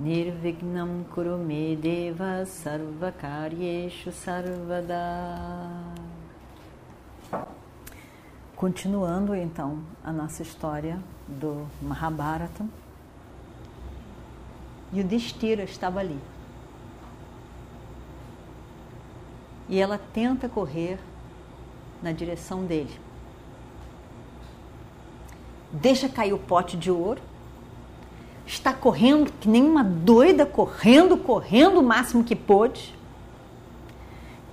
Nirvignam Kurume Deva Sarvakaryeshu Sarvada Continuando então a nossa história do Mahabharata, Yudhishthira estava ali. E ela tenta correr na direção dele. Deixa cair o pote de ouro. Está correndo que nem uma doida, correndo, correndo o máximo que pôde.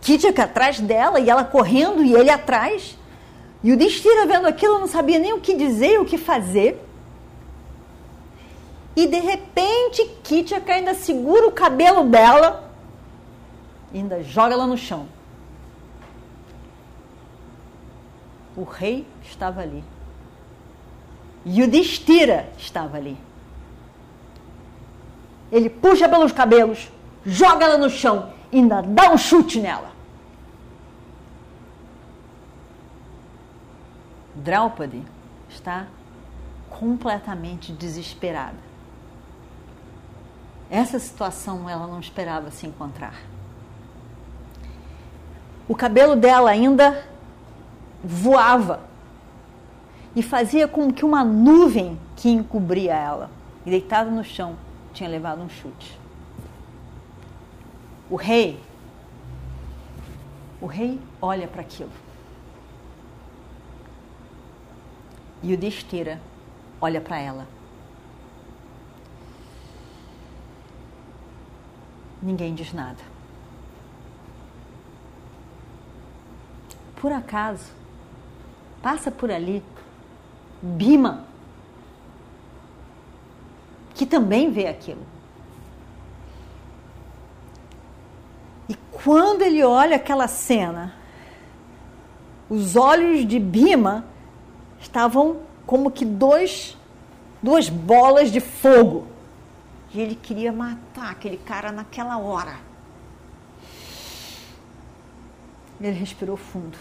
Kitchaka atrás dela e ela correndo e ele atrás. E o Destira vendo aquilo não sabia nem o que dizer o que fazer. E de repente Kitchaka ainda segura o cabelo dela e ainda joga ela no chão. O rei estava ali. E o Destira estava ali. Ele puxa pelos cabelos, joga ela no chão e ainda dá um chute nela. Draupadi está completamente desesperada. Essa situação ela não esperava se encontrar. O cabelo dela ainda voava e fazia como que uma nuvem que encobria ela. Deitada no chão, tinha levado um chute. O rei, o rei olha para aquilo. E o Destira olha para ela. Ninguém diz nada. Por acaso, passa por ali Bima, que também vê aquilo. E quando ele olha aquela cena, os olhos de Bima estavam como que dois, duas bolas de fogo. E ele queria matar aquele cara naquela hora. Ele respirou fundo.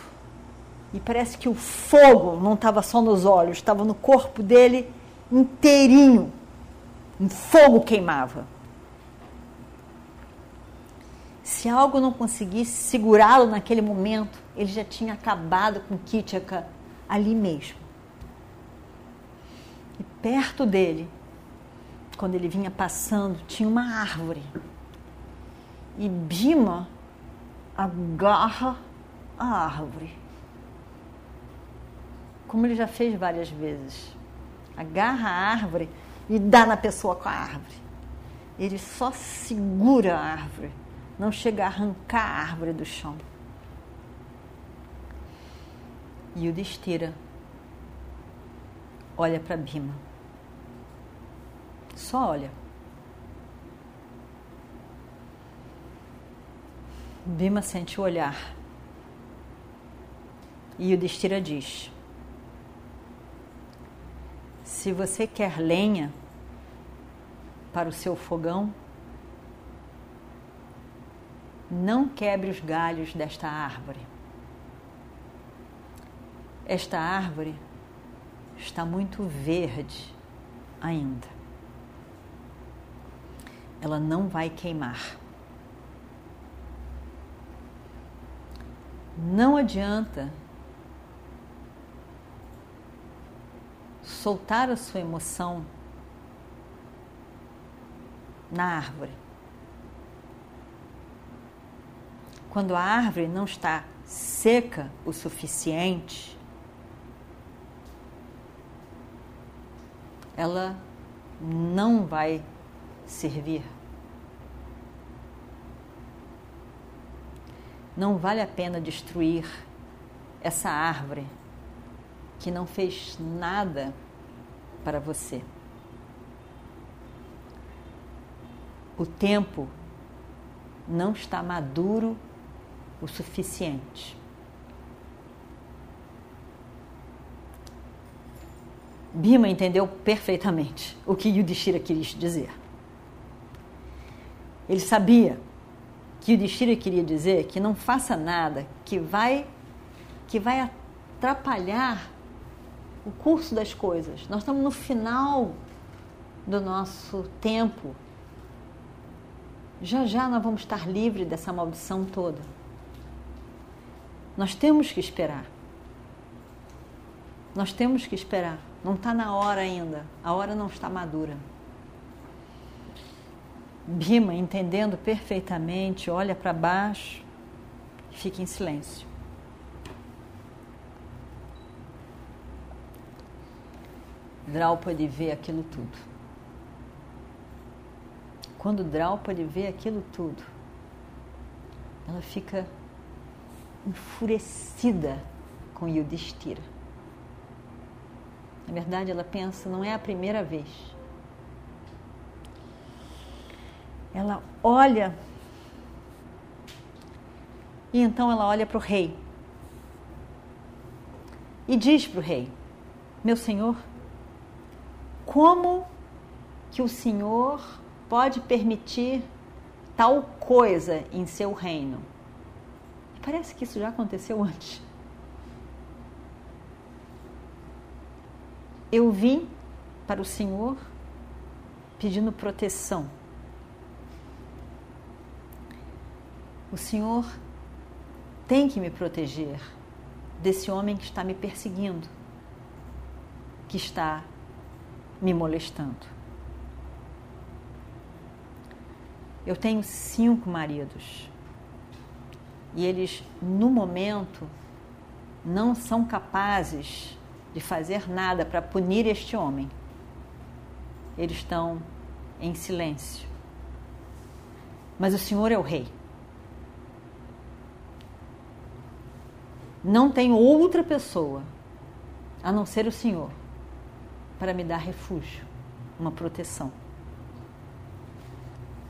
E parece que o fogo não estava só nos olhos, estava no corpo dele inteirinho. Um fogo queimava. Se algo não conseguisse segurá-lo naquele momento, ele já tinha acabado com Kitchaka ali mesmo. E perto dele, quando ele vinha passando, tinha uma árvore. E Bima agarra a árvore. Como ele já fez várias vezes. Agarra a árvore e dá na pessoa com a árvore. Ele só segura a árvore, não chega a arrancar a árvore do chão. E o destira olha para Bima. Só olha. Bima sente o olhar. E o Destira diz: Se você quer lenha para o seu fogão, não quebre os galhos desta árvore. Esta árvore está muito verde ainda. Ela não vai queimar. Não adianta soltar a sua emoção na árvore. Quando a árvore não está seca o suficiente, ela não vai servir. Não vale a pena destruir essa árvore que não fez nada para você. O tempo não está maduro o suficiente. Bima entendeu perfeitamente o que Yudhishthira queria dizer. Ele sabia que Yudhishthira queria dizer que não faça nada que vai que vai atrapalhar o curso das coisas. Nós estamos no final do nosso tempo. Já já nós vamos estar livres dessa maldição toda. Nós temos que esperar. Nós temos que esperar. Não está na hora ainda. A hora não está madura. Bima, entendendo perfeitamente, olha para baixo e fica em silêncio. Draupadi vê aquilo tudo. Quando Draupadi vê aquilo tudo, ela fica enfurecida com Yudhishthira. Na verdade, ela pensa, não é a primeira vez. Ela olha e então ela olha para o rei e diz para o rei: Meu senhor, como que o Senhor pode permitir tal coisa em seu reino? Parece que isso já aconteceu antes. Eu vim para o Senhor pedindo proteção. O Senhor tem que me proteger desse homem que está me perseguindo, que está me molestando. Eu tenho cinco maridos e eles, no momento, não são capazes de fazer nada para punir este homem. Eles estão em silêncio. Mas o Senhor é o Rei. Não tem outra pessoa a não ser o Senhor para me dar refúgio, uma proteção.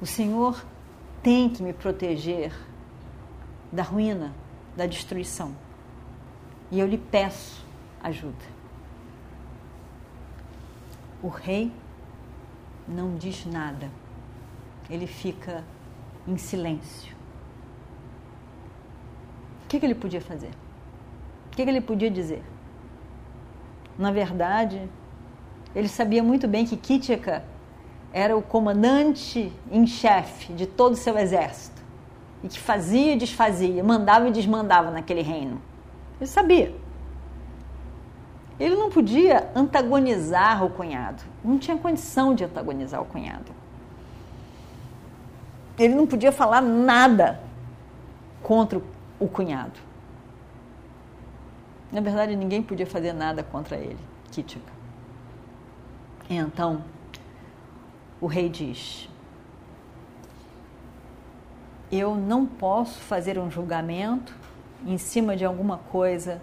O Senhor tem que me proteger da ruína, da destruição. E eu lhe peço ajuda. O rei não diz nada, ele fica em silêncio. O que, que ele podia fazer? O que, que ele podia dizer? Na verdade, ele sabia muito bem que Kitika era o comandante em chefe de todo o seu exército e que fazia e desfazia, mandava e desmandava naquele reino. Ele sabia. Ele não podia antagonizar o cunhado, não tinha condição de antagonizar o cunhado. Ele não podia falar nada contra o cunhado. Na verdade, ninguém podia fazer nada contra ele, Kitika. Então, o rei diz: Eu não posso fazer um julgamento em cima de alguma coisa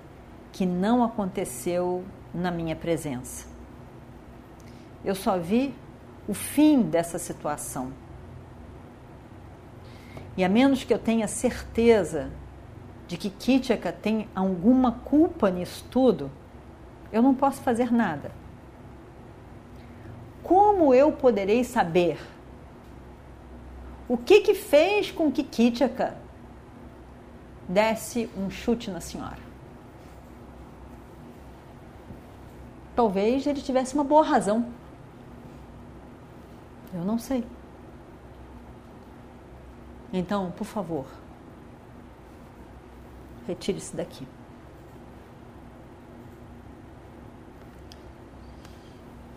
que não aconteceu na minha presença. Eu só vi o fim dessa situação. E a menos que eu tenha certeza de que Kitchaka tem alguma culpa nisso tudo, eu não posso fazer nada como eu poderei saber? O que que fez com que Kitchaka desse um chute na senhora? Talvez ele tivesse uma boa razão. Eu não sei. Então, por favor, retire-se daqui.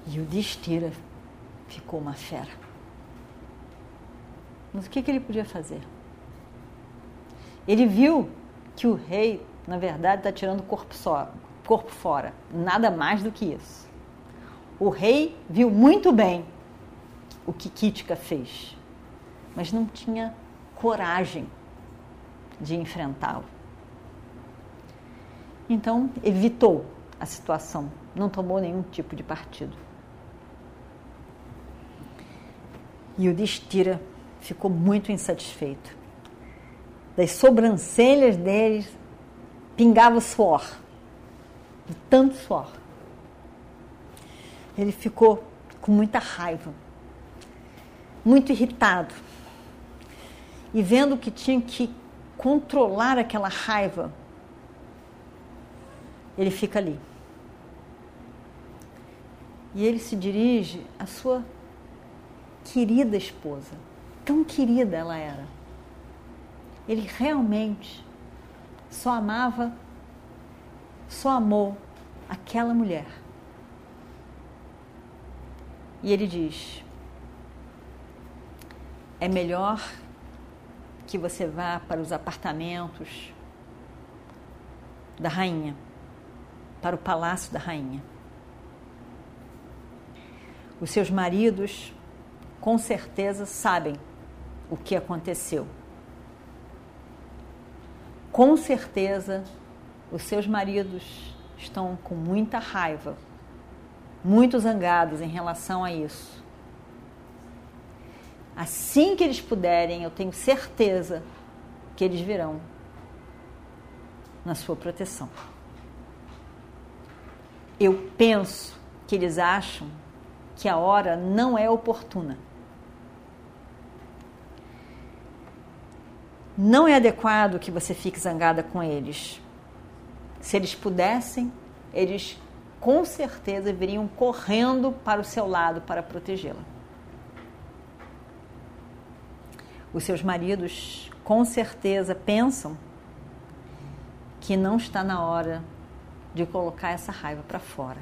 E o Destira ficou uma fera. Mas o que, que ele podia fazer? Ele viu que o rei, na verdade, está tirando o corpo, só, corpo fora. Nada mais do que isso. O rei viu muito bem o que Kítica fez, mas não tinha coragem de enfrentá-lo. Então, evitou a situação, não tomou nenhum tipo de partido. E o Destira ficou muito insatisfeito. das sobrancelhas deles pingava suor, de tanto suor. Ele ficou com muita raiva, muito irritado. E vendo que tinha que controlar aquela raiva, ele fica ali. E ele se dirige à sua querida esposa. Tão querida ela era. Ele realmente só amava, só amou aquela mulher. E ele diz: é melhor que você vá para os apartamentos da rainha, para o palácio da rainha. Os seus maridos com certeza sabem o que aconteceu. Com certeza os seus maridos estão com muita raiva, muito zangados em relação a isso. Assim que eles puderem, eu tenho certeza que eles virão na sua proteção. Eu penso que eles acham que a hora não é oportuna. Não é adequado que você fique zangada com eles. Se eles pudessem, eles com certeza viriam correndo para o seu lado para protegê-la. Os seus maridos com certeza pensam que não está na hora de colocar essa raiva para fora.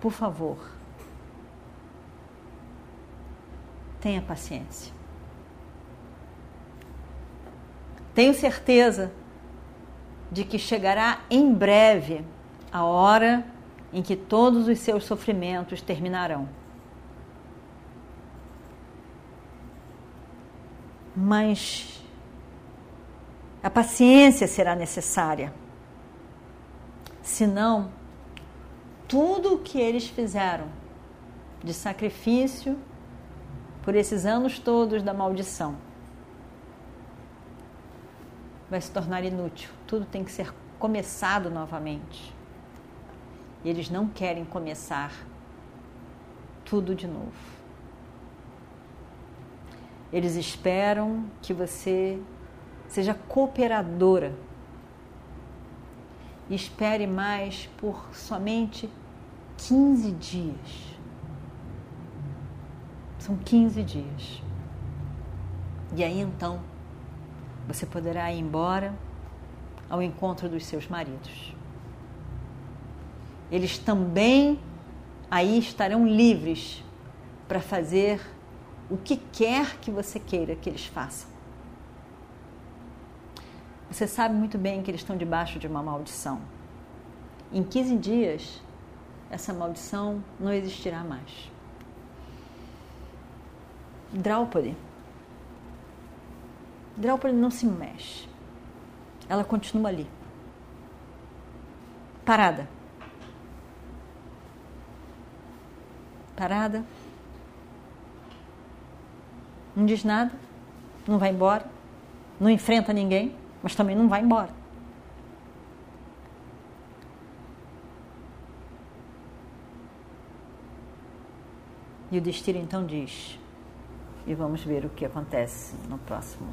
Por favor, tenha paciência. Tenho certeza de que chegará em breve a hora em que todos os seus sofrimentos terminarão. Mas a paciência será necessária. Senão, tudo o que eles fizeram de sacrifício por esses anos todos da maldição vai se tornar inútil. Tudo tem que ser começado novamente. E eles não querem começar tudo de novo. Eles esperam que você seja cooperadora. Espere mais por somente 15 dias. São 15 dias. E aí então você poderá ir embora ao encontro dos seus maridos. Eles também aí estarão livres para fazer o que quer que você queira que eles façam. Você sabe muito bem que eles estão debaixo de uma maldição. Em 15 dias, essa maldição não existirá mais. Draupadi. Draupadi não se mexe. Ela continua ali. Parada. Parada. Não diz nada. Não vai embora. Não enfrenta ninguém. Mas também não vai embora. E o destino então diz, e vamos ver o que acontece no próximo